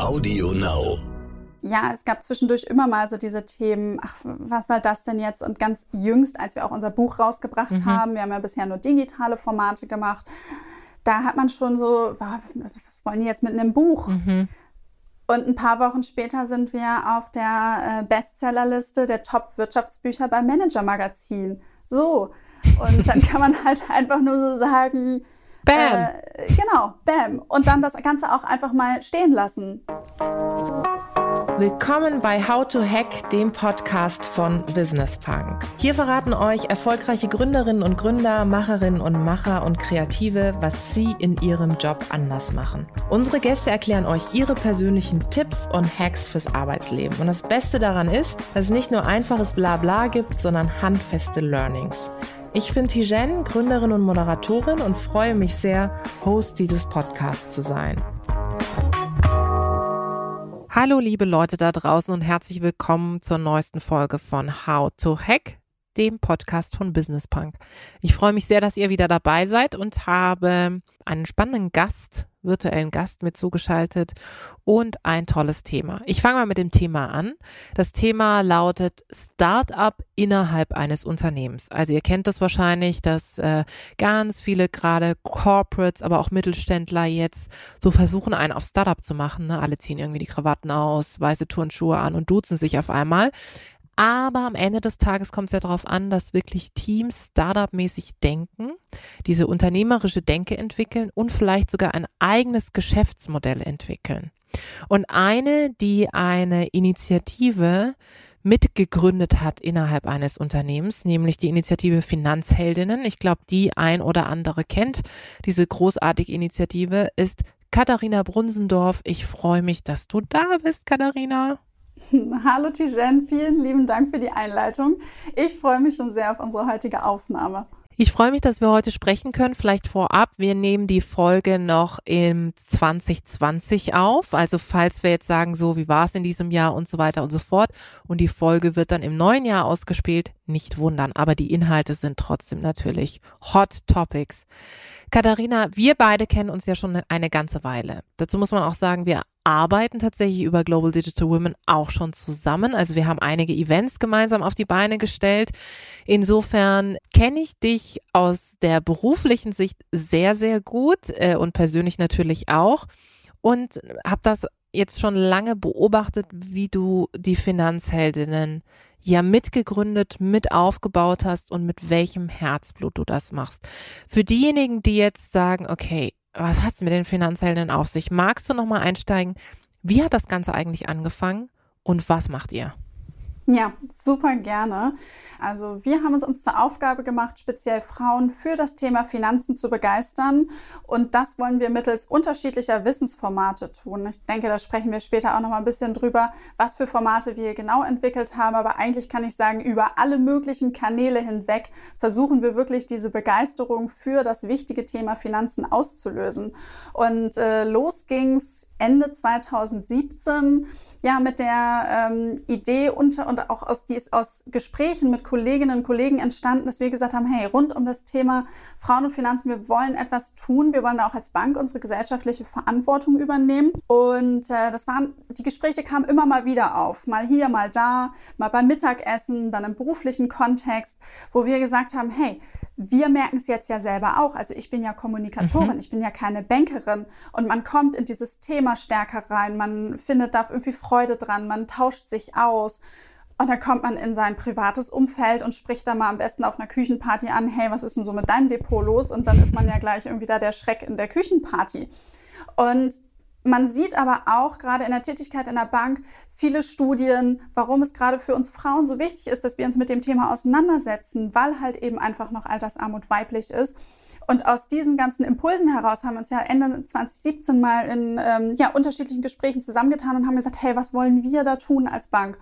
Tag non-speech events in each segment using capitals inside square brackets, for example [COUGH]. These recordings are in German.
Audio Now. Ja, es gab zwischendurch immer mal so diese Themen, ach, was soll das denn jetzt? Und ganz jüngst, als wir auch unser Buch rausgebracht mhm. haben, wir haben ja bisher nur digitale Formate gemacht, da hat man schon so, was wollen die jetzt mit einem Buch? Mhm. Und ein paar Wochen später sind wir auf der äh, Bestsellerliste der Top-Wirtschaftsbücher beim Manager Magazin. So. Und dann kann man [LAUGHS] halt einfach nur so sagen, Bam. Äh, genau, bam. Und dann das Ganze auch einfach mal stehen lassen. Willkommen bei How to Hack, dem Podcast von Business Punk. Hier verraten euch erfolgreiche Gründerinnen und Gründer, Macherinnen und Macher und Kreative, was sie in ihrem Job anders machen. Unsere Gäste erklären euch ihre persönlichen Tipps und Hacks fürs Arbeitsleben. Und das Beste daran ist, dass es nicht nur einfaches Blabla gibt, sondern handfeste Learnings. Ich bin Tijen, Gründerin und Moderatorin und freue mich sehr, Host dieses Podcasts zu sein. Hallo liebe Leute da draußen und herzlich willkommen zur neuesten Folge von How to Hack, dem Podcast von Business Punk. Ich freue mich sehr, dass ihr wieder dabei seid und habe einen spannenden Gast, virtuellen Gast mit zugeschaltet und ein tolles Thema. Ich fange mal mit dem Thema an. Das Thema lautet Startup innerhalb eines Unternehmens. Also ihr kennt das wahrscheinlich, dass äh, ganz viele gerade Corporates, aber auch Mittelständler jetzt so versuchen, einen auf Startup zu machen. Ne? Alle ziehen irgendwie die Krawatten aus, weiße Turnschuhe an und duzen sich auf einmal. Aber am Ende des Tages kommt es ja darauf an, dass wirklich Teams Startup-mäßig denken, diese unternehmerische Denke entwickeln und vielleicht sogar ein eigenes Geschäftsmodell entwickeln. Und eine, die eine Initiative mitgegründet hat innerhalb eines Unternehmens, nämlich die Initiative Finanzheldinnen. Ich glaube, die ein oder andere kennt. Diese großartige Initiative ist Katharina Brunsendorf. Ich freue mich, dass du da bist, Katharina. [LAUGHS] Hallo Tijen, vielen lieben Dank für die Einleitung. Ich freue mich schon sehr auf unsere heutige Aufnahme. Ich freue mich, dass wir heute sprechen können. Vielleicht vorab, wir nehmen die Folge noch im 2020 auf. Also falls wir jetzt sagen, so wie war es in diesem Jahr und so weiter und so fort. Und die Folge wird dann im neuen Jahr ausgespielt, nicht wundern. Aber die Inhalte sind trotzdem natürlich Hot Topics. Katharina, wir beide kennen uns ja schon eine ganze Weile. Dazu muss man auch sagen, wir arbeiten tatsächlich über Global Digital Women auch schon zusammen. Also wir haben einige Events gemeinsam auf die Beine gestellt. Insofern kenne ich dich aus der beruflichen Sicht sehr, sehr gut äh, und persönlich natürlich auch und habe das jetzt schon lange beobachtet, wie du die Finanzheldinnen ja mitgegründet, mit aufgebaut hast und mit welchem Herzblut du das machst. Für diejenigen, die jetzt sagen, okay, was hat's mit den Finanzhelden auf sich? Magst du nochmal einsteigen? Wie hat das Ganze eigentlich angefangen und was macht ihr? Ja, super gerne. Also wir haben es uns zur Aufgabe gemacht, speziell Frauen für das Thema Finanzen zu begeistern. Und das wollen wir mittels unterschiedlicher Wissensformate tun. Ich denke, da sprechen wir später auch noch mal ein bisschen drüber, was für Formate wir genau entwickelt haben. Aber eigentlich kann ich sagen, über alle möglichen Kanäle hinweg versuchen wir wirklich diese Begeisterung für das wichtige Thema Finanzen auszulösen. Und äh, los ging's Ende 2017 ja mit der ähm, Idee unter und auch aus, die ist aus Gesprächen mit Kolleginnen und Kollegen entstanden, dass wir gesagt haben, hey, rund um das Thema Frauen und Finanzen, wir wollen etwas tun. Wir wollen da auch als Bank unsere gesellschaftliche Verantwortung übernehmen. Und äh, das waren, die Gespräche kamen immer mal wieder auf. Mal hier, mal da, mal beim Mittagessen, dann im beruflichen Kontext, wo wir gesagt haben, hey, wir merken es jetzt ja selber auch. Also ich bin ja Kommunikatorin, mhm. ich bin ja keine Bankerin und man kommt in dieses Thema stärker rein, man findet da irgendwie Freude dran, man tauscht sich aus. Und dann kommt man in sein privates Umfeld und spricht da mal am besten auf einer Küchenparty an, hey, was ist denn so mit deinem Depot los? Und dann ist man ja gleich irgendwie da der Schreck in der Küchenparty. Und man sieht aber auch gerade in der Tätigkeit in der Bank viele Studien, warum es gerade für uns Frauen so wichtig ist, dass wir uns mit dem Thema auseinandersetzen, weil halt eben einfach noch Altersarmut weiblich ist. Und aus diesen ganzen Impulsen heraus haben wir uns ja Ende 2017 mal in ähm, ja, unterschiedlichen Gesprächen zusammengetan und haben gesagt, hey, was wollen wir da tun als Bank?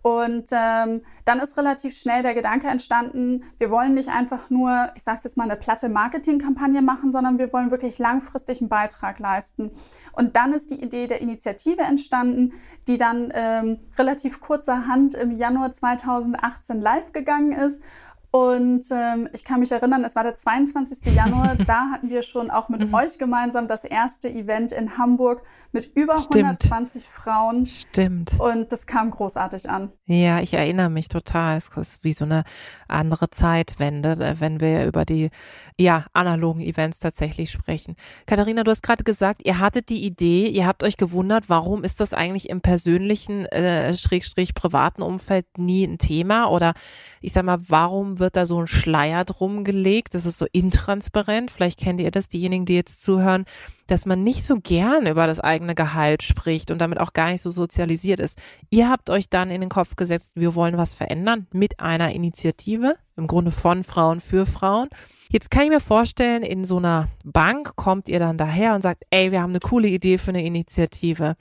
Und ähm, dann ist relativ schnell der Gedanke entstanden, wir wollen nicht einfach nur, ich sage es jetzt mal, eine platte Marketingkampagne machen, sondern wir wollen wirklich langfristig einen Beitrag leisten. Und dann ist die Idee der Initiative entstanden, die dann ähm, relativ kurzerhand im Januar 2018 live gegangen ist Und ähm, ich kann mich erinnern, es war der 22. Januar, [LAUGHS] da hatten wir schon auch mit mhm. euch gemeinsam das erste Event in Hamburg mit über Stimmt. 120 Frauen. Stimmt. Und das kam großartig an. Ja, ich erinnere mich total. Es ist wie so eine andere Zeitwende, äh, wenn wir über die ja, analogen Events tatsächlich sprechen. Katharina, du hast gerade gesagt, ihr hattet die Idee, ihr habt euch gewundert, warum ist das eigentlich im persönlichen, äh, schrägstrich privaten Umfeld nie ein Thema? Oder ich sag mal, warum wird da so ein Schleier drum gelegt? Das ist so intransparent. Vielleicht kennt ihr das, diejenigen, die jetzt zuhören, dass man nicht so gern über das eigene Gehalt spricht und damit auch gar nicht so sozialisiert ist. Ihr habt euch dann in den Kopf gesetzt, wir wollen was verändern mit einer Initiative, im Grunde von Frauen für Frauen. Jetzt kann ich mir vorstellen, in so einer Bank kommt ihr dann daher und sagt, ey, wir haben eine coole Idee für eine Initiative.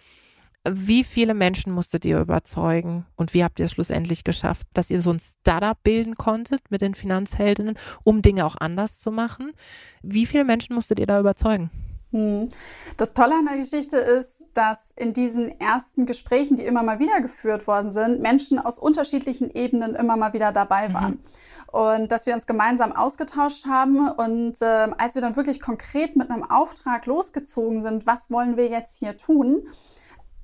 Wie viele Menschen musstet ihr überzeugen und wie habt ihr es schlussendlich geschafft, dass ihr so ein Startup bilden konntet mit den Finanzheldinnen, um Dinge auch anders zu machen? Wie viele Menschen musstet ihr da überzeugen? Hm. Das Tolle an der Geschichte ist, dass in diesen ersten Gesprächen, die immer mal wieder geführt worden sind, Menschen aus unterschiedlichen Ebenen immer mal wieder dabei mhm. waren. Mhm. Und dass wir uns gemeinsam ausgetauscht haben und äh, als wir dann wirklich konkret mit einem Auftrag losgezogen sind, was wollen wir jetzt hier tun,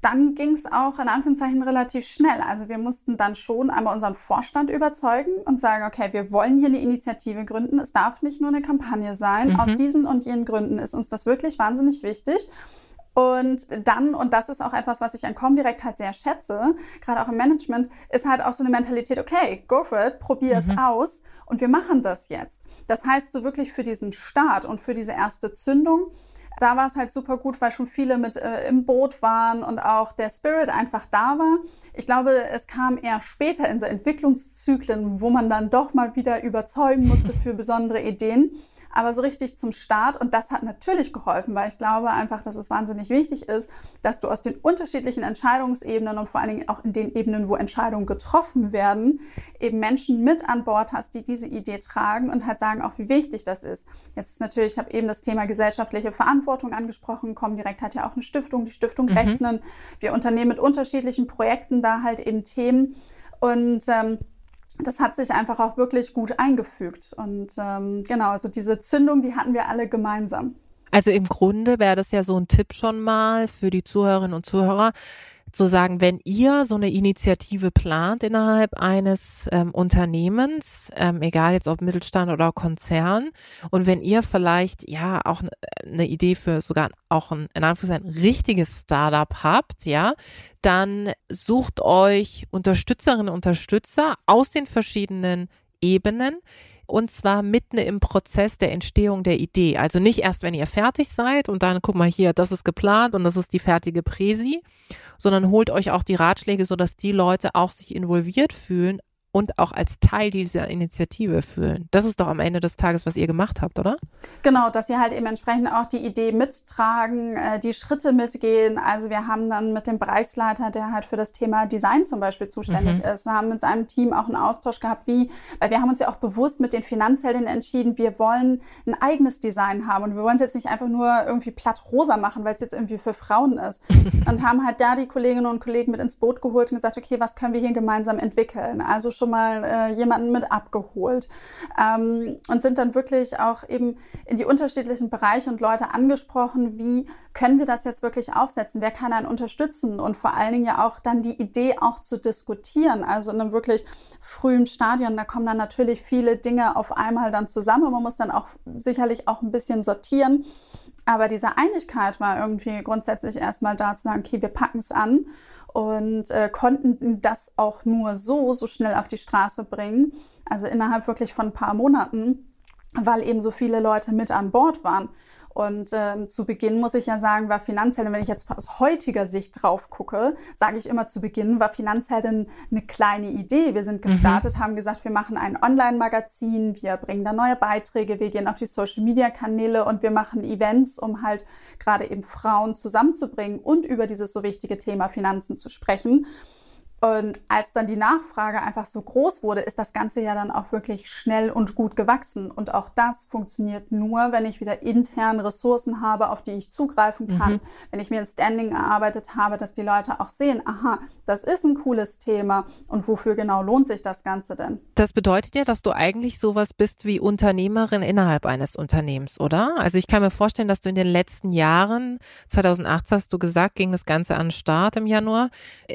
dann ging es auch in Anführungszeichen relativ schnell. Also wir mussten dann schon einmal unseren Vorstand überzeugen und sagen, okay, wir wollen hier eine Initiative gründen. Es darf nicht nur eine Kampagne sein. Mhm. Aus diesen und jenen Gründen ist uns das wirklich wahnsinnig wichtig. Und dann, und das ist auch etwas, was ich an Comdirect halt sehr schätze, gerade auch im Management, ist halt auch so eine Mentalität, okay, go for it, probier mhm. es aus und wir machen das jetzt. Das heißt, so wirklich für diesen Start und für diese erste Zündung da war es halt super gut, weil schon viele mit äh, im Boot waren und auch der Spirit einfach da war. Ich glaube, es kam eher später in so Entwicklungszyklen, wo man dann doch mal wieder überzeugen musste [LAUGHS] für besondere Ideen aber so richtig zum Start. Und das hat natürlich geholfen, weil ich glaube einfach, dass es wahnsinnig wichtig ist, dass du aus den unterschiedlichen Entscheidungsebenen und vor allen Dingen auch in den Ebenen, wo Entscheidungen getroffen werden, eben Menschen mit an Bord hast, die diese Idee tragen und halt sagen auch, wie wichtig das ist. Jetzt ist natürlich, ich habe eben das Thema gesellschaftliche Verantwortung angesprochen, Comdirect hat ja auch eine Stiftung, die Stiftung mhm. Rechnen. Wir unternehmen mit unterschiedlichen Projekten da halt eben Themen und ähm, das hat sich einfach auch wirklich gut eingefügt. Und ähm, genau, also diese Zündung, die hatten wir alle gemeinsam. Also im Grunde wäre das ja so ein Tipp schon mal für die Zuhörerinnen und Zuhörer, zu sagen, wenn ihr so eine Initiative plant innerhalb eines ähm, Unternehmens, ähm, egal jetzt ob Mittelstand oder Konzern, und wenn ihr vielleicht ja auch eine Idee für sogar auch ein, in Anführungszeichen, richtiges Startup habt, ja, dann sucht euch Unterstützerinnen und Unterstützer aus den verschiedenen Ebenen und zwar mitten im Prozess der Entstehung der Idee. Also nicht erst, wenn ihr fertig seid und dann guck mal hier, das ist geplant und das ist die fertige Präsi, sondern holt euch auch die Ratschläge, sodass die Leute auch sich involviert fühlen, und auch als Teil dieser Initiative fühlen. Das ist doch am Ende des Tages, was ihr gemacht habt, oder? Genau, dass sie halt eben entsprechend auch die Idee mittragen, äh, die Schritte mitgehen. Also wir haben dann mit dem Bereichsleiter, der halt für das Thema Design zum Beispiel zuständig mhm. ist, wir haben mit seinem Team auch einen Austausch gehabt, wie, weil wir haben uns ja auch bewusst mit den Finanzhelden entschieden, wir wollen ein eigenes Design haben und wir wollen es jetzt nicht einfach nur irgendwie platt rosa machen, weil es jetzt irgendwie für Frauen ist. [LAUGHS] und haben halt da die Kolleginnen und Kollegen mit ins Boot geholt und gesagt, okay, was können wir hier gemeinsam entwickeln? Also schon schon mal äh, jemanden mit abgeholt ähm, und sind dann wirklich auch eben in die unterschiedlichen Bereiche und Leute angesprochen, wie können wir das jetzt wirklich aufsetzen? Wer kann einen unterstützen? Und vor allen Dingen ja auch dann die Idee auch zu diskutieren. Also in einem wirklich frühen Stadion, da kommen dann natürlich viele Dinge auf einmal dann zusammen. Man muss dann auch sicherlich auch ein bisschen sortieren. Aber diese Einigkeit war irgendwie grundsätzlich erstmal da zu sagen, okay, wir packen es an und äh, konnten das auch nur so, so schnell auf die Straße bringen. Also innerhalb wirklich von ein paar Monaten, weil eben so viele Leute mit an Bord waren. Und ähm, zu Beginn muss ich ja sagen, war Finanzheldin, wenn ich jetzt aus heutiger Sicht drauf gucke, sage ich immer zu Beginn, war Finanzheldin eine kleine Idee. Wir sind mhm. gestartet, mhm. haben gesagt, wir machen ein Online-Magazin, wir bringen da neue Beiträge, wir gehen auf die Social-Media-Kanäle und wir machen Events, um halt gerade eben Frauen zusammenzubringen und über dieses so wichtige Thema Finanzen zu sprechen. Und als dann die Nachfrage einfach so groß wurde, ist das Ganze ja dann auch wirklich schnell und gut gewachsen. Und auch das funktioniert nur, wenn ich wieder intern Ressourcen habe, auf die ich zugreifen kann. Mhm. Wenn ich mir ein Standing erarbeitet habe, dass die Leute auch sehen, aha, das ist ein cooles Thema und wofür genau lohnt sich das Ganze denn? Das bedeutet ja, dass du eigentlich sowas bist wie Unternehmerin innerhalb eines Unternehmens, oder? Also ich kann mir vorstellen, dass du in den letzten Jahren, 2018 hast du gesagt, ging das Ganze an den Start im Januar,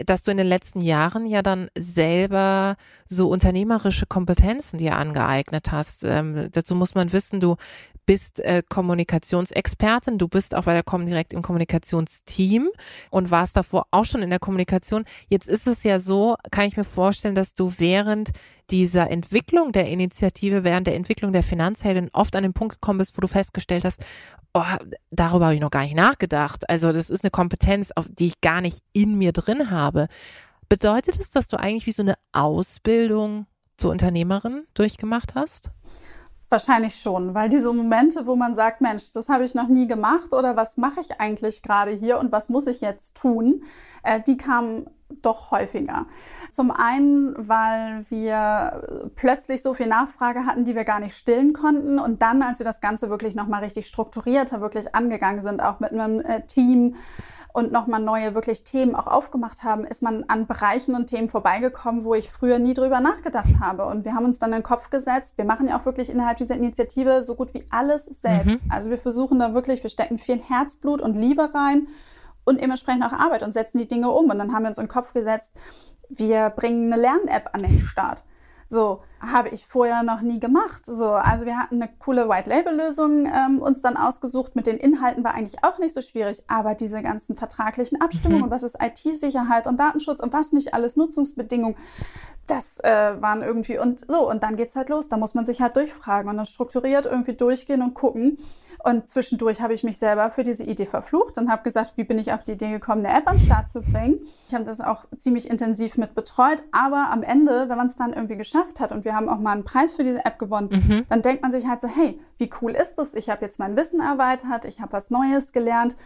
dass du in den letzten Jahren Jahren ja dann selber so unternehmerische Kompetenzen dir angeeignet hast. Ähm, dazu muss man wissen, du bist äh, Kommunikationsexpertin, du bist auch bei der Comdirect im Kommunikationsteam und warst davor auch schon in der Kommunikation. Jetzt ist es ja so, kann ich mir vorstellen, dass du während dieser Entwicklung der Initiative, während der Entwicklung der Finanzheldin oft an den Punkt gekommen bist, wo du festgestellt hast, oh, darüber habe ich noch gar nicht nachgedacht. Also das ist eine Kompetenz, auf die ich gar nicht in mir drin habe. Bedeutet es, dass du eigentlich wie so eine Ausbildung zur Unternehmerin durchgemacht hast? Wahrscheinlich schon, weil diese Momente, wo man sagt, Mensch, das habe ich noch nie gemacht oder was mache ich eigentlich gerade hier und was muss ich jetzt tun, äh, die kamen doch häufiger. Zum einen, weil wir plötzlich so viel Nachfrage hatten, die wir gar nicht stillen konnten und dann, als wir das Ganze wirklich nochmal richtig strukturierter wirklich angegangen sind, auch mit einem äh, Team, und nochmal neue wirklich Themen auch aufgemacht haben, ist man an Bereichen und Themen vorbeigekommen, wo ich früher nie drüber nachgedacht habe. Und wir haben uns dann in den Kopf gesetzt, wir machen ja auch wirklich innerhalb dieser Initiative so gut wie alles selbst. Mhm. Also wir versuchen da wirklich, wir stecken viel Herzblut und Liebe rein und dementsprechend auch Arbeit und setzen die Dinge um. Und dann haben wir uns in den Kopf gesetzt, wir bringen eine Lern-App an den Start. So habe ich vorher noch nie gemacht. So, also wir hatten eine coole White-Label-Lösung ähm, uns dann ausgesucht. Mit den Inhalten war eigentlich auch nicht so schwierig, aber diese ganzen vertraglichen Abstimmungen, mhm. was ist IT-Sicherheit und Datenschutz und was nicht alles Nutzungsbedingungen, das äh, waren irgendwie und so und dann geht's halt los. Da muss man sich halt durchfragen und dann strukturiert irgendwie durchgehen und gucken. Und zwischendurch habe ich mich selber für diese Idee verflucht und habe gesagt, wie bin ich auf die Idee gekommen, eine App an den Start zu bringen. Ich habe das auch ziemlich intensiv mit betreut, aber am Ende, wenn man es dann irgendwie geschafft hat und wir haben auch mal einen Preis für diese App gewonnen, mhm. dann denkt man sich halt so, hey, wie cool ist das? Ich habe jetzt mein Wissen erweitert, ich habe was Neues gelernt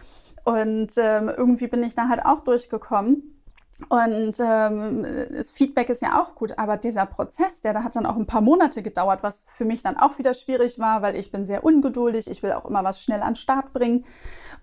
und ähm, irgendwie bin ich da halt auch durchgekommen. Und ähm, das Feedback ist ja auch gut, aber dieser Prozess, der da hat dann auch ein paar Monate gedauert, was für mich dann auch wieder schwierig war, weil ich bin sehr ungeduldig, ich will auch immer was schnell an den Start bringen.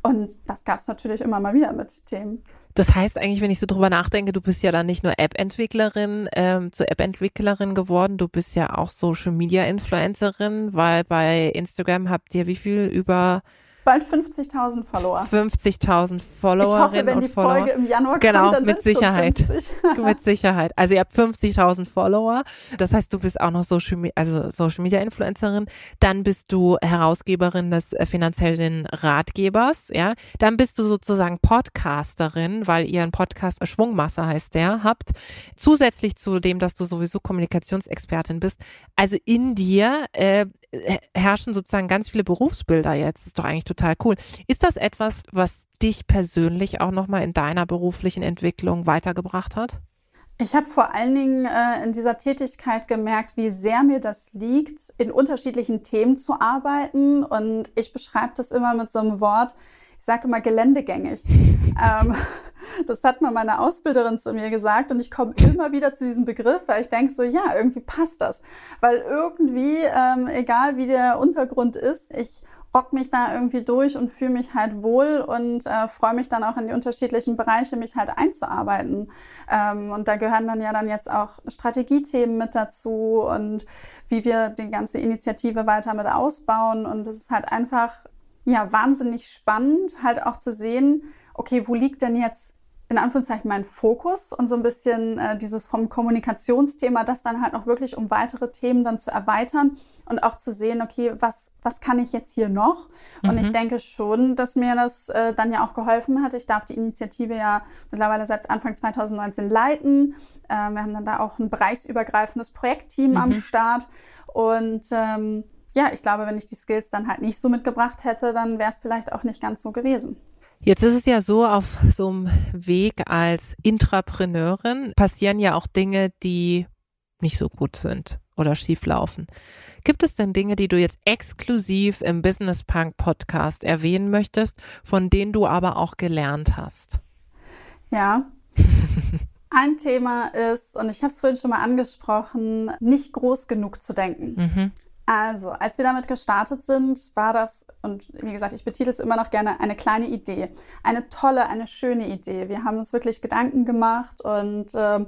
Und das gab es natürlich immer mal wieder mit Themen. Das heißt eigentlich, wenn ich so drüber nachdenke, du bist ja dann nicht nur App-Entwicklerin, ähm, zur App-Entwicklerin geworden, du bist ja auch Social-Media-Influencerin, weil bei Instagram habt ihr wie viel über bald 50.000 Follower. 50.000 Followerinnen ich hoffe, wenn die Follower. Folge im Januar genau, kommt, dann mit Sicherheit. mit Sicherheit. Also ihr habt 50.000 Follower. Das heißt, du bist auch noch Social, also Social Media Influencerin. Dann bist du Herausgeberin des äh, finanziellen Ratgebers. Ja, dann bist du sozusagen Podcasterin, weil ihr einen Podcast Schwungmasse heißt der habt. Zusätzlich zu dem, dass du sowieso Kommunikationsexpertin bist. Also in dir äh, herrschen sozusagen ganz viele Berufsbilder jetzt. Ist doch eigentlich total cool. Ist das etwas, was dich persönlich auch nochmal in deiner beruflichen Entwicklung weitergebracht hat? Ich habe vor allen Dingen äh, in dieser Tätigkeit gemerkt, wie sehr mir das liegt, in unterschiedlichen Themen zu arbeiten. Und ich beschreibe das immer mit so einem Wort, ich sage immer geländegängig. [LAUGHS] ähm, das hat mal meine Ausbilderin zu mir gesagt und ich komme immer wieder zu diesem Begriff, weil ich denke so, ja, irgendwie passt das. Weil irgendwie, ähm, egal wie der Untergrund ist, ich rock mich da irgendwie durch und fühle mich halt wohl und äh, freue mich dann auch in die unterschiedlichen Bereiche, mich halt einzuarbeiten. Ähm, und da gehören dann ja dann jetzt auch Strategiethemen mit dazu und wie wir die ganze Initiative weiter mit ausbauen. Und es ist halt einfach ja wahnsinnig spannend, halt auch zu sehen, okay, wo liegt denn jetzt in Anführungszeichen mein Fokus und so ein bisschen äh, dieses vom Kommunikationsthema, das dann halt noch wirklich um weitere Themen dann zu erweitern und auch zu sehen, okay, was, was kann ich jetzt hier noch? Und mhm. ich denke schon, dass mir das äh, dann ja auch geholfen hat. Ich darf die Initiative ja mittlerweile seit Anfang 2019 leiten. Äh, wir haben dann da auch ein bereichsübergreifendes Projektteam mhm. am Start und ähm, ja, ich glaube, wenn ich die Skills dann halt nicht so mitgebracht hätte, dann wäre es vielleicht auch nicht ganz so gewesen. Jetzt ist es ja so, auf so einem Weg als Intrapreneurin passieren ja auch Dinge, die nicht so gut sind oder schief laufen. Gibt es denn Dinge, die du jetzt exklusiv im Business Punk Podcast erwähnen möchtest, von denen du aber auch gelernt hast? Ja. [LAUGHS] Ein Thema ist, und ich habe es vorhin schon mal angesprochen, nicht groß genug zu denken. Mhm. Also, als wir damit gestartet sind, war das, und wie gesagt, ich betitel es immer noch gerne, eine kleine Idee. Eine tolle, eine schöne Idee. Wir haben uns wirklich Gedanken gemacht und äh,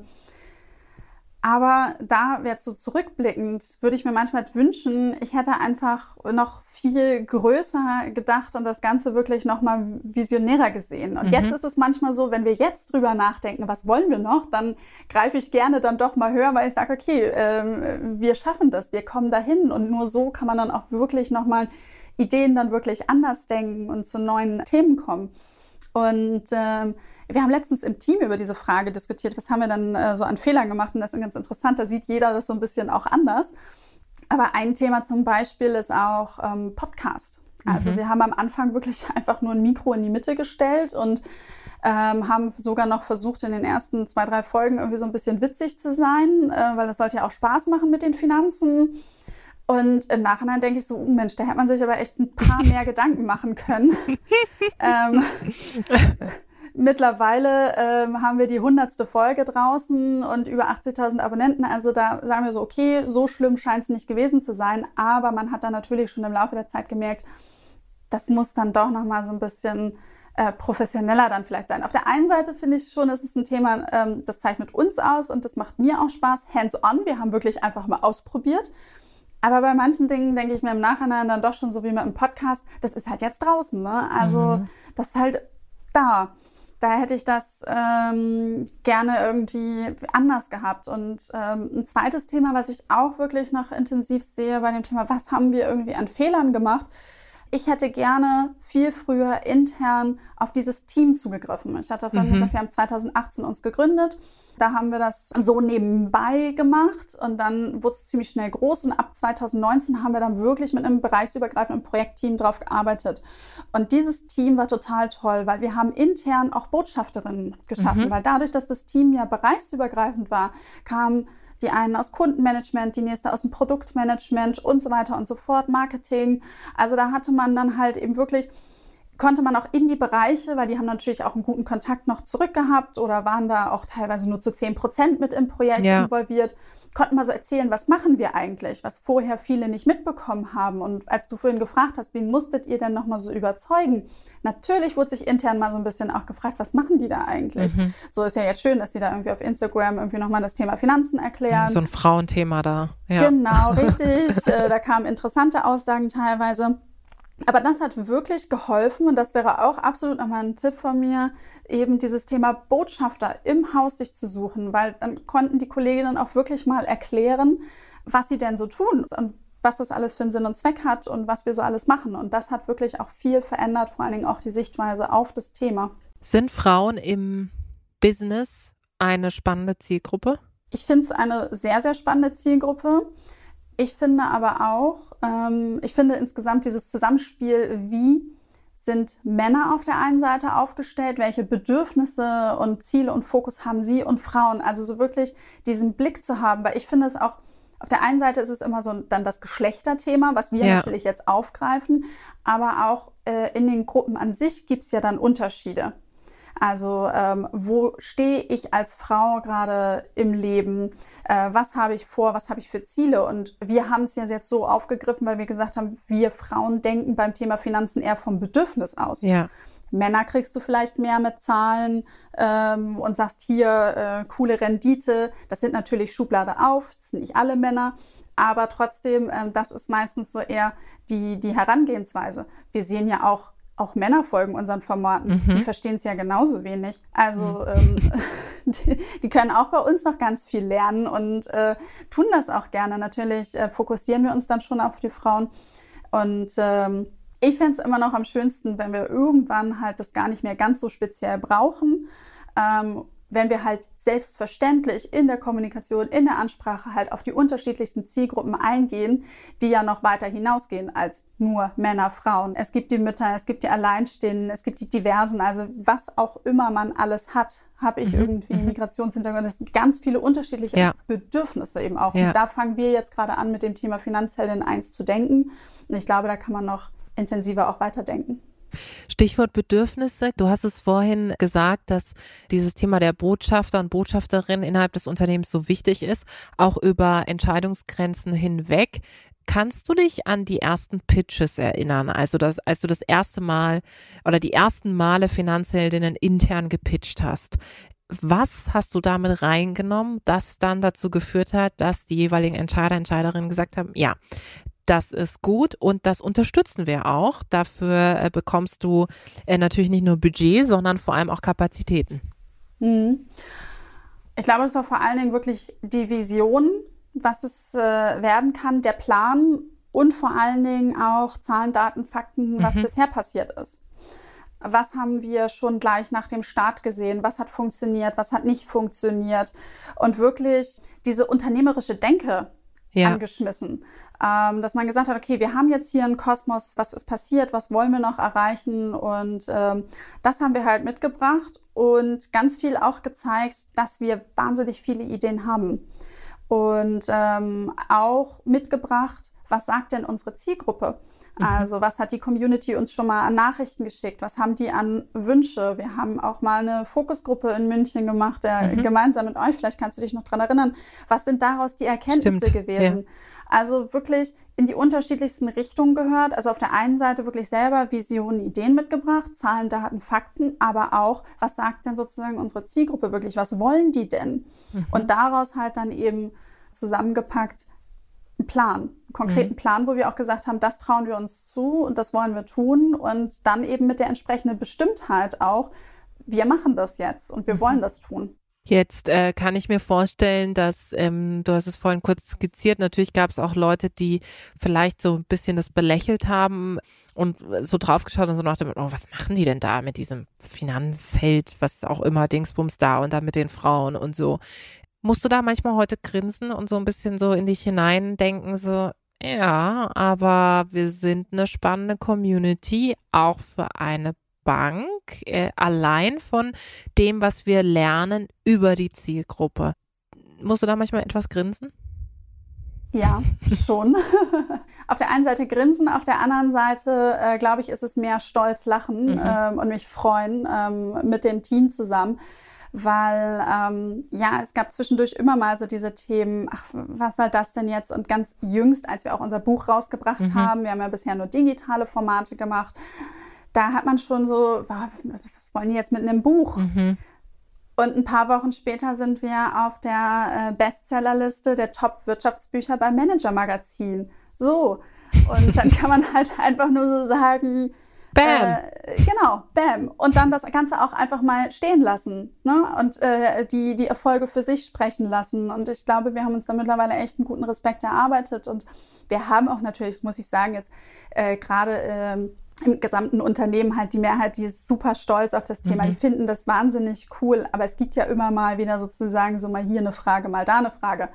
aber da jetzt so zurückblickend würde ich mir manchmal wünschen, ich hätte einfach noch viel größer gedacht und das Ganze wirklich noch mal visionärer gesehen. Und mhm. jetzt ist es manchmal so, wenn wir jetzt drüber nachdenken, was wollen wir noch, dann greife ich gerne dann doch mal höher, weil ich sage, okay, ähm, wir schaffen das, wir kommen dahin und nur so kann man dann auch wirklich noch mal Ideen dann wirklich anders denken und zu neuen Themen kommen. Und ähm, wir haben letztens im Team über diese Frage diskutiert, was haben wir dann äh, so an Fehlern gemacht und das ist ganz interessant, da sieht jeder das so ein bisschen auch anders. Aber ein Thema zum Beispiel ist auch ähm, Podcast. Also mhm. wir haben am Anfang wirklich [LAUGHS] einfach nur ein Mikro in die Mitte gestellt und ähm, haben sogar noch versucht, in den ersten zwei, drei Folgen irgendwie so ein bisschen witzig zu sein, äh, weil das sollte ja auch Spaß machen mit den Finanzen. Und im Nachhinein denke ich so, oh Mensch, da hätte man sich aber echt ein paar [LAUGHS] mehr Gedanken machen können. [LAUGHS] ähm, Mittlerweile ähm, haben wir die hundertste Folge draußen und über 80.000 Abonnenten. Also da sagen wir so, okay, so schlimm scheint es nicht gewesen zu sein. Aber man hat dann natürlich schon im Laufe der Zeit gemerkt, das muss dann doch noch mal so ein bisschen äh, professioneller dann vielleicht sein. Auf der einen Seite finde ich schon, es ist ein Thema, ähm, das zeichnet uns aus und das macht mir auch Spaß. Hands-on, wir haben wirklich einfach mal ausprobiert. Aber bei manchen Dingen denke ich mir im Nachhinein dann doch schon so wie mit einem Podcast, das ist halt jetzt draußen. Ne? Also mhm. das ist halt da da hätte ich das ähm, gerne irgendwie anders gehabt. Und ähm, ein zweites Thema, was ich auch wirklich noch intensiv sehe bei dem Thema, was haben wir irgendwie an Fehlern gemacht, ich hätte gerne viel früher intern auf dieses Team zugegriffen. Ich hatte vorhin mhm. gesagt, wir haben 2018 uns gegründet. Da haben wir das so nebenbei gemacht und dann wurde es ziemlich schnell groß und ab 2019 haben wir dann wirklich mit einem bereichsübergreifenden Projektteam drauf gearbeitet. Und dieses Team war total toll, weil wir haben intern auch Botschafterinnen geschaffen, mhm. weil dadurch, dass das Team ja bereichsübergreifend war, kam die einen aus Kundenmanagement, die nächste aus dem Produktmanagement und so weiter und so fort, Marketing. Also da hatte man dann halt eben wirklich konnte man auch in die Bereiche, weil die haben natürlich auch einen guten Kontakt noch zurückgehabt oder waren da auch teilweise nur zu 10 Prozent mit im Projekt ja. involviert, konnten mal so erzählen, was machen wir eigentlich, was vorher viele nicht mitbekommen haben. Und als du vorhin gefragt hast, wen musstet ihr denn nochmal so überzeugen? Natürlich wurde sich intern mal so ein bisschen auch gefragt, was machen die da eigentlich? Mhm. So ist ja jetzt schön, dass sie da irgendwie auf Instagram irgendwie nochmal das Thema Finanzen erklären. So ein Frauenthema da. Ja. Genau, [LAUGHS] richtig. Äh, da kamen interessante Aussagen teilweise. Aber das hat wirklich geholfen und das wäre auch absolut nochmal ein Tipp von mir, eben dieses Thema Botschafter im Haus sich zu suchen, weil dann konnten die Kolleginnen auch wirklich mal erklären, was sie denn so tun und was das alles für einen Sinn und Zweck hat und was wir so alles machen. Und das hat wirklich auch viel verändert, vor allen Dingen auch die Sichtweise auf das Thema. Sind Frauen im Business eine spannende Zielgruppe? Ich finde es eine sehr, sehr spannende Zielgruppe. Ich finde aber auch, ähm, ich finde insgesamt dieses Zusammenspiel, wie sind Männer auf der einen Seite aufgestellt, welche Bedürfnisse und Ziele und Fokus haben sie und Frauen. Also so wirklich diesen Blick zu haben, weil ich finde es auch, auf der einen Seite ist es immer so dann das Geschlechterthema, was wir ja. natürlich jetzt aufgreifen, aber auch äh, in den Gruppen an sich gibt es ja dann Unterschiede. Also ähm, wo stehe ich als Frau gerade im Leben? Äh, was habe ich vor? Was habe ich für Ziele? Und wir haben es ja jetzt so aufgegriffen, weil wir gesagt haben, wir Frauen denken beim Thema Finanzen eher vom Bedürfnis aus. Ja. Männer kriegst du vielleicht mehr mit Zahlen ähm, und sagst hier äh, coole Rendite. Das sind natürlich Schublade auf, das sind nicht alle Männer. Aber trotzdem, ähm, das ist meistens so eher die, die Herangehensweise. Wir sehen ja auch auch Männer folgen unseren Formaten. Mhm. Die verstehen es ja genauso wenig. Also mhm. ähm, [LAUGHS] die, die, können auch bei uns noch ganz viel lernen und äh, tun das auch gerne. Natürlich äh, fokussieren wir uns dann schon auf die Frauen. Und ähm, ich fände es immer noch am schönsten, wenn wir irgendwann halt das gar nicht mehr ganz so speziell brauchen. Ähm, wenn wir halt selbstverständlich in der Kommunikation, in der Ansprache halt auf die unterschiedlichsten Zielgruppen eingehen, die ja noch weiter hinausgehen als nur Männer, Frauen. Es gibt die Mütter, es gibt die Alleinstehenden, es gibt die Diversen, also was auch immer man alles hat, habe ich mhm. irgendwie mhm. Migrationshintergrund. Es sind ganz viele unterschiedliche ja. Bedürfnisse eben auch. Ja. Und da fangen wir jetzt gerade an, mit dem Thema Finanzheldin 1 zu denken. Und ich glaube, da kann man noch intensiver auch weiterdenken. Stichwort Bedürfnisse. Du hast es vorhin gesagt, dass dieses Thema der Botschafter und Botschafterin innerhalb des Unternehmens so wichtig ist, auch über Entscheidungsgrenzen hinweg. Kannst du dich an die ersten Pitches erinnern? Also das, als du das erste Mal oder die ersten Male Finanzheldinnen intern gepitcht hast. Was hast du damit reingenommen, das dann dazu geführt hat, dass die jeweiligen Entscheider, Entscheiderinnen gesagt haben, ja, das ist gut und das unterstützen wir auch. Dafür äh, bekommst du äh, natürlich nicht nur Budget, sondern vor allem auch Kapazitäten. Mhm. Ich glaube, es war vor allen Dingen wirklich die Vision, was es äh, werden kann, der Plan und vor allen Dingen auch Zahlen, Daten, Fakten, was mhm. bisher passiert ist. Was haben wir schon gleich nach dem Start gesehen? Was hat funktioniert? Was hat nicht funktioniert? Und wirklich diese unternehmerische Denke ja. angeschmissen ähm, dass man gesagt hat, okay, wir haben jetzt hier einen Kosmos, was ist passiert, was wollen wir noch erreichen und ähm, das haben wir halt mitgebracht und ganz viel auch gezeigt, dass wir wahnsinnig viele Ideen haben und ähm, auch mitgebracht, was sagt denn unsere Zielgruppe? Mhm. Also was hat die Community uns schon mal an Nachrichten geschickt? Was haben die an Wünsche? Wir haben auch mal eine Fokusgruppe in München gemacht, der, mhm. gemeinsam mit euch, vielleicht kannst du dich noch dran erinnern. Was sind daraus die Erkenntnisse Stimmt. gewesen? Ja. Also wirklich in die unterschiedlichsten Richtungen gehört. Also auf der einen Seite wirklich selber Visionen, Ideen mitgebracht, Zahlen, Daten, Fakten, aber auch, was sagt denn sozusagen unsere Zielgruppe wirklich? Was wollen die denn? Mhm. Und daraus halt dann eben zusammengepackt einen Plan, einen konkreten mhm. Plan, wo wir auch gesagt haben, das trauen wir uns zu und das wollen wir tun und dann eben mit der entsprechenden Bestimmtheit auch, wir machen das jetzt und wir mhm. wollen das tun. Jetzt äh, kann ich mir vorstellen, dass, ähm, du hast es vorhin kurz skizziert, natürlich gab es auch Leute, die vielleicht so ein bisschen das belächelt haben und so draufgeschaut und so nach dem, oh, was machen die denn da mit diesem Finanzheld, was auch immer, Dingsbums da und dann mit den Frauen und so. Musst du da manchmal heute grinsen und so ein bisschen so in dich hineindenken, so, ja, aber wir sind eine spannende Community, auch für eine Bank äh, allein von dem, was wir lernen über die Zielgruppe. Musst du da manchmal etwas grinsen? Ja, schon. [LAUGHS] auf der einen Seite grinsen, auf der anderen Seite, äh, glaube ich, ist es mehr stolz lachen mhm. ähm, und mich freuen ähm, mit dem Team zusammen. Weil ähm, ja, es gab zwischendurch immer mal so diese Themen, ach, was soll das denn jetzt? Und ganz jüngst, als wir auch unser Buch rausgebracht mhm. haben, wir haben ja bisher nur digitale Formate gemacht, da hat man schon so, was wollen die jetzt mit einem Buch? Mhm. Und ein paar Wochen später sind wir auf der äh, Bestsellerliste der Top-Wirtschaftsbücher beim Manager Magazin. So. Und dann [LAUGHS] kann man halt einfach nur so sagen, Bam. Äh, genau, bam. Und dann das Ganze auch einfach mal stehen lassen ne? und äh, die, die Erfolge für sich sprechen lassen. Und ich glaube, wir haben uns da mittlerweile echt einen guten Respekt erarbeitet. Und wir haben auch natürlich, muss ich sagen, jetzt äh, gerade ähm, im gesamten Unternehmen halt die Mehrheit, die ist super stolz auf das Thema, mhm. die finden das wahnsinnig cool, aber es gibt ja immer mal wieder sozusagen so mal hier eine Frage, mal da eine Frage.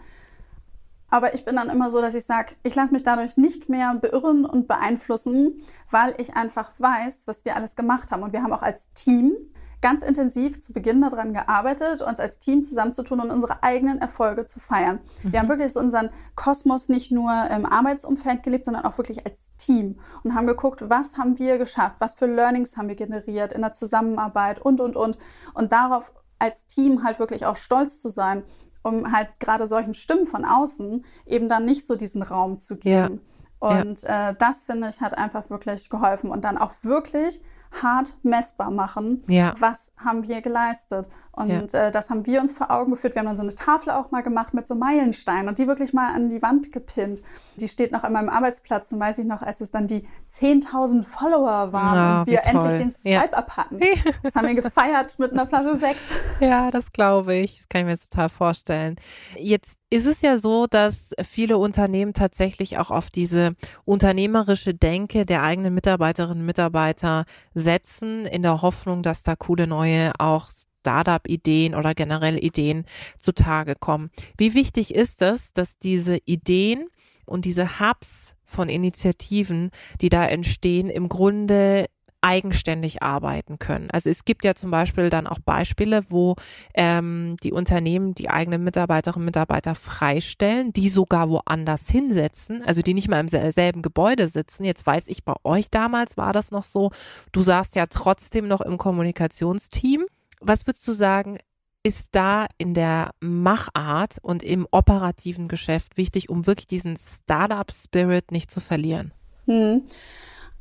Aber ich bin dann immer so, dass ich sage, ich lasse mich dadurch nicht mehr beirren und beeinflussen, weil ich einfach weiß, was wir alles gemacht haben. Und wir haben auch als Team ganz intensiv zu Beginn daran gearbeitet, uns als Team zusammenzutun und unsere eigenen Erfolge zu feiern. Mhm. Wir haben wirklich so unseren Kosmos nicht nur im Arbeitsumfeld gelebt, sondern auch wirklich als Team und haben geguckt, was haben wir geschafft, was für Learnings haben wir generiert in der Zusammenarbeit und, und, und. Und darauf als Team halt wirklich auch stolz zu sein, um halt gerade solchen Stimmen von außen eben dann nicht so diesen Raum zu geben. Ja. Und ja. Äh, das finde ich hat einfach wirklich geholfen und dann auch wirklich hart messbar machen, ja. was haben wir geleistet. Und ja. äh, das haben wir uns vor Augen geführt. Wir haben dann so eine Tafel auch mal gemacht mit so Meilensteinen und die wirklich mal an die Wand gepinnt. Die steht noch an meinem Arbeitsplatz und weiß ich noch, als es dann die 10.000 Follower waren ja, und wir endlich den Swipe-Up hatten. [LAUGHS] Das haben wir gefeiert mit einer Flasche Sekt. Ja, das glaube ich. Das kann ich mir total vorstellen. Jetzt ist es ja so, dass viele Unternehmen tatsächlich auch auf diese unternehmerische Denke der eigenen Mitarbeiterinnen und Mitarbeiter setzen, in der Hoffnung, dass da coole neue auch Startup-Ideen oder generell Ideen zutage kommen. Wie wichtig ist es, dass diese Ideen und diese Hubs von Initiativen, die da entstehen, im Grunde eigenständig arbeiten können. Also es gibt ja zum Beispiel dann auch Beispiele, wo ähm, die Unternehmen die eigenen Mitarbeiterinnen und Mitarbeiter freistellen, die sogar woanders hinsetzen, also die nicht mal im selben Gebäude sitzen. Jetzt weiß ich, bei euch damals war das noch so, du saßt ja trotzdem noch im Kommunikationsteam. Was würdest du sagen, ist da in der Machart und im operativen Geschäft wichtig, um wirklich diesen Startup-Spirit nicht zu verlieren? Hm.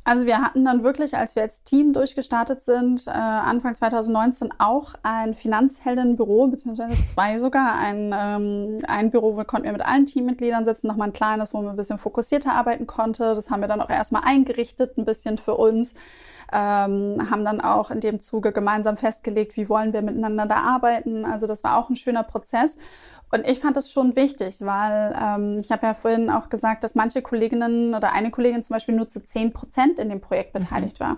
Also wir hatten dann wirklich, als wir als Team durchgestartet sind, äh, Anfang 2019 auch ein Finanzheldenbüro, beziehungsweise zwei sogar. Ein, ähm, ein Büro, wo konnten wir mit allen Teammitgliedern sitzen, nochmal ein kleines, wo man ein bisschen fokussierter arbeiten konnte. Das haben wir dann auch erstmal eingerichtet, ein bisschen für uns. Ähm, haben dann auch in dem Zuge gemeinsam festgelegt, wie wollen wir miteinander da arbeiten. Also das war auch ein schöner Prozess. Und ich fand das schon wichtig, weil ähm, ich habe ja vorhin auch gesagt, dass manche Kolleginnen oder eine Kollegin zum Beispiel nur zu zehn Prozent in dem Projekt mhm. beteiligt mhm. war.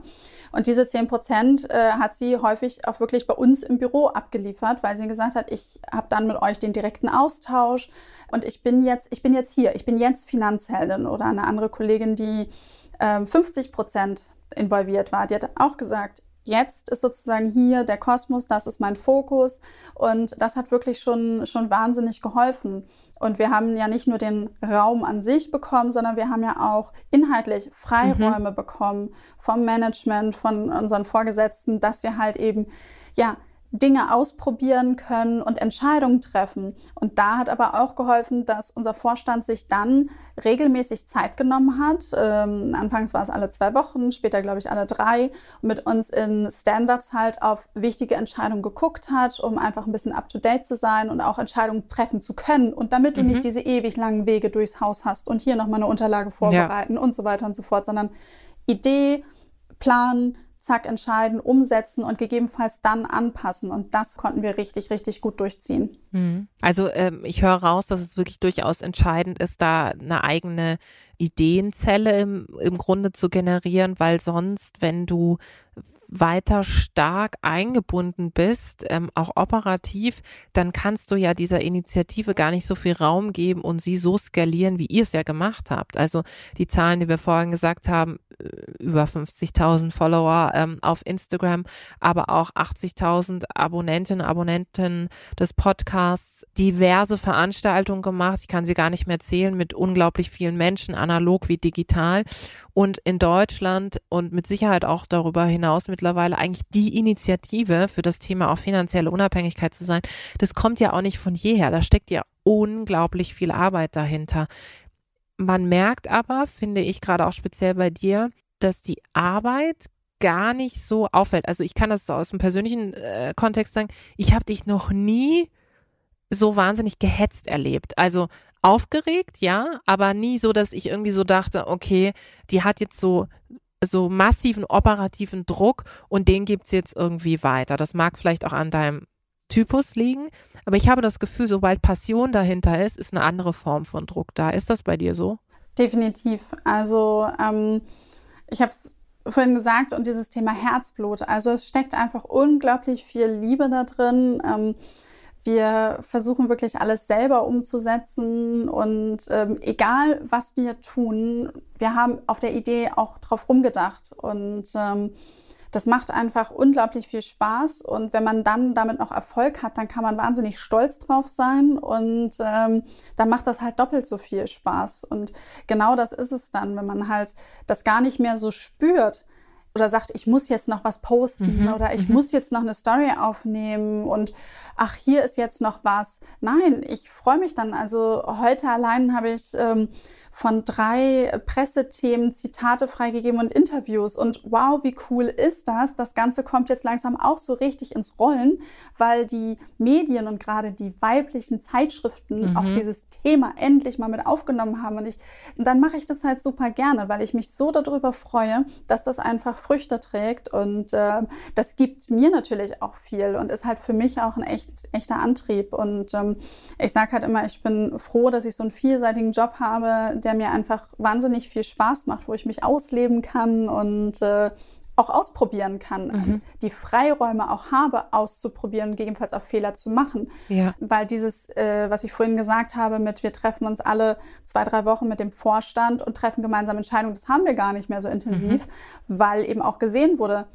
Und diese zehn Prozent äh, hat sie häufig auch wirklich bei uns im Büro abgeliefert, weil sie gesagt hat, ich habe dann mit euch den direkten Austausch und ich bin jetzt, ich bin jetzt hier, ich bin jetzt Finanzheldin oder eine andere Kollegin, die äh, 50 Prozent involviert war, die hat auch gesagt, jetzt ist sozusagen hier der Kosmos, das ist mein Fokus und das hat wirklich schon, schon wahnsinnig geholfen. Und wir haben ja nicht nur den Raum an sich bekommen, sondern wir haben ja auch inhaltlich Freiräume mhm. bekommen vom Management, von unseren Vorgesetzten, dass wir halt eben ja Dinge ausprobieren können und Entscheidungen treffen. Und da hat aber auch geholfen, dass unser Vorstand sich dann regelmäßig Zeit genommen hat. Ähm, anfangs war es alle zwei Wochen, später glaube ich alle drei, und mit uns in Stand-ups halt auf wichtige Entscheidungen geguckt hat, um einfach ein bisschen up-to-date zu sein und auch Entscheidungen treffen zu können. Und damit du mhm. nicht diese ewig langen Wege durchs Haus hast und hier nochmal eine Unterlage vorbereiten ja. und so weiter und so fort, sondern Idee, Plan, zack, entscheiden, umsetzen und gegebenenfalls dann anpassen. Und das konnten wir richtig, richtig gut durchziehen. Mhm. Also ähm, ich höre raus, dass es wirklich durchaus entscheidend ist, da eine eigene Ideenzelle im, im Grunde zu generieren, weil sonst, wenn du weiter stark eingebunden bist, ähm, auch operativ, dann kannst du ja dieser Initiative gar nicht so viel Raum geben und sie so skalieren, wie ihr es ja gemacht habt. Also die Zahlen, die wir vorhin gesagt haben, über 50.000 Follower ähm, auf Instagram, aber auch 80.000 Abonnentinnen, Abonnenten des Podcasts, diverse Veranstaltungen gemacht. Ich kann sie gar nicht mehr zählen mit unglaublich vielen Menschen, analog wie digital. Und in Deutschland und mit Sicherheit auch darüber hinaus mittlerweile eigentlich die Initiative für das Thema auch finanzielle Unabhängigkeit zu sein. Das kommt ja auch nicht von jeher. Da steckt ja unglaublich viel Arbeit dahinter. Man merkt aber, finde ich gerade auch speziell bei dir, dass die Arbeit gar nicht so auffällt. Also ich kann das aus dem persönlichen äh, Kontext sagen. Ich habe dich noch nie so wahnsinnig gehetzt erlebt. Also aufgeregt, ja, aber nie so, dass ich irgendwie so dachte, okay, die hat jetzt so so massiven operativen Druck und den gibt's jetzt irgendwie weiter. Das mag vielleicht auch an deinem Typus liegen. Aber ich habe das Gefühl, sobald Passion dahinter ist, ist eine andere Form von Druck da. Ist das bei dir so? Definitiv. Also ähm, ich habe es vorhin gesagt und dieses Thema Herzblut. Also es steckt einfach unglaublich viel Liebe da drin. Ähm, wir versuchen wirklich alles selber umzusetzen und ähm, egal was wir tun, wir haben auf der Idee auch drauf rumgedacht und ähm, das macht einfach unglaublich viel Spaß und wenn man dann damit noch Erfolg hat, dann kann man wahnsinnig stolz drauf sein und ähm, dann macht das halt doppelt so viel Spaß. Und genau das ist es dann, wenn man halt das gar nicht mehr so spürt oder sagt, ich muss jetzt noch was posten mhm. oder ich mhm. muss jetzt noch eine Story aufnehmen und ach, hier ist jetzt noch was. Nein, ich freue mich dann. Also heute allein habe ich ähm, von drei Pressethemen Zitate freigegeben und Interviews. Und wow, wie cool ist das? Das Ganze kommt jetzt langsam auch so richtig ins Rollen, weil die Medien und gerade die weiblichen Zeitschriften mhm. auch dieses Thema endlich mal mit aufgenommen haben. Und ich, dann mache ich das halt super gerne, weil ich mich so darüber freue, dass das einfach Früchte trägt. Und äh, das gibt mir natürlich auch viel und ist halt für mich auch ein echt, echter Antrieb. Und ähm, ich sage halt immer, ich bin froh, dass ich so einen vielseitigen Job habe, der mir einfach wahnsinnig viel Spaß macht, wo ich mich ausleben kann und äh, auch ausprobieren kann, mhm. die Freiräume auch habe, auszuprobieren, gegebenenfalls auch Fehler zu machen. Ja. Weil dieses, äh, was ich vorhin gesagt habe, mit wir treffen uns alle zwei, drei Wochen mit dem Vorstand und treffen gemeinsam Entscheidungen, das haben wir gar nicht mehr so intensiv, mhm. weil eben auch gesehen wurde,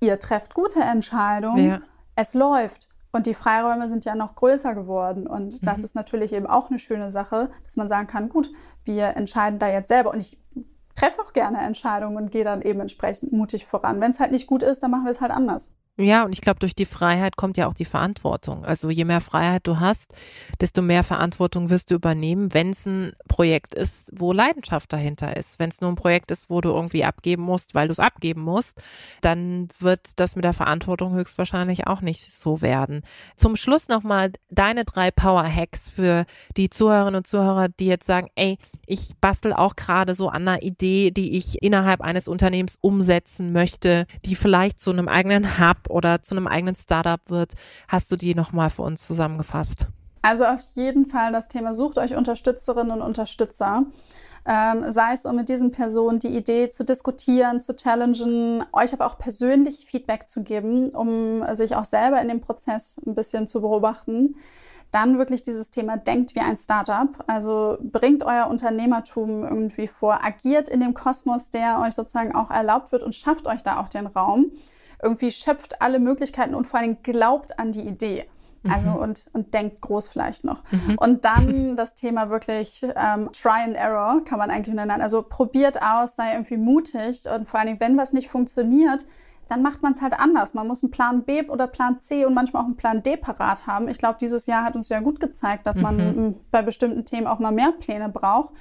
ihr trefft gute Entscheidungen, ja. es läuft. Und die Freiräume sind ja noch größer geworden. Und das mhm. ist natürlich eben auch eine schöne Sache, dass man sagen kann, gut, wir entscheiden da jetzt selber. Und ich treffe auch gerne Entscheidungen und gehe dann eben entsprechend mutig voran. Wenn es halt nicht gut ist, dann machen wir es halt anders. Ja, und ich glaube, durch die Freiheit kommt ja auch die Verantwortung. Also je mehr Freiheit du hast, desto mehr Verantwortung wirst du übernehmen, wenn es ein Projekt ist, wo Leidenschaft dahinter ist. Wenn es nur ein Projekt ist, wo du irgendwie abgeben musst, weil du es abgeben musst, dann wird das mit der Verantwortung höchstwahrscheinlich auch nicht so werden. Zum Schluss nochmal deine drei Power Hacks für die Zuhörerinnen und Zuhörer, die jetzt sagen, ey, ich bastel auch gerade so an einer Idee, die ich innerhalb eines Unternehmens umsetzen möchte, die vielleicht zu einem eigenen Hub oder zu einem eigenen Startup wird. Hast du die nochmal für uns zusammengefasst? Also auf jeden Fall das Thema, sucht euch Unterstützerinnen und Unterstützer. Ähm, sei es um mit diesen Personen die Idee zu diskutieren, zu challengen, euch aber auch persönlich Feedback zu geben, um sich auch selber in dem Prozess ein bisschen zu beobachten. Dann wirklich dieses Thema, denkt wie ein Startup. Also bringt euer Unternehmertum irgendwie vor, agiert in dem Kosmos, der euch sozusagen auch erlaubt wird und schafft euch da auch den Raum irgendwie schöpft alle Möglichkeiten und vor allem glaubt an die Idee. Also mhm. und, und denkt groß vielleicht noch. Mhm. Und dann das Thema wirklich ähm, Try and Error, kann man eigentlich nennen. Also probiert aus, sei irgendwie mutig und vor allen Dingen, wenn was nicht funktioniert, dann macht man es halt anders. Man muss einen Plan B oder Plan C und manchmal auch einen Plan D parat haben. Ich glaube, dieses Jahr hat uns ja gut gezeigt, dass man mhm. bei bestimmten Themen auch mal mehr Pläne braucht.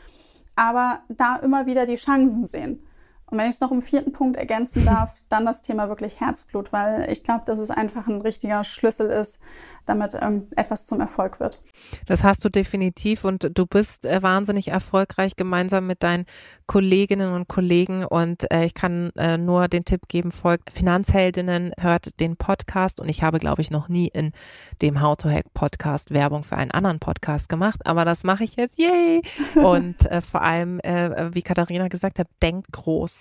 Aber da immer wieder die Chancen sehen. Und wenn ich es noch im vierten Punkt ergänzen darf, [LAUGHS] dann das Thema wirklich Herzblut, weil ich glaube, dass es einfach ein richtiger Schlüssel ist, damit ähm, etwas zum Erfolg wird. Das hast du definitiv und du bist äh, wahnsinnig erfolgreich gemeinsam mit deinen Kolleginnen und Kollegen und äh, ich kann äh, nur den Tipp geben, folgt Finanzheldinnen, hört den Podcast und ich habe, glaube ich, noch nie in dem How to Hack Podcast Werbung für einen anderen Podcast gemacht, aber das mache ich jetzt, yay! [LAUGHS] Und vor allem, wie Katharina gesagt hat, denkt groß.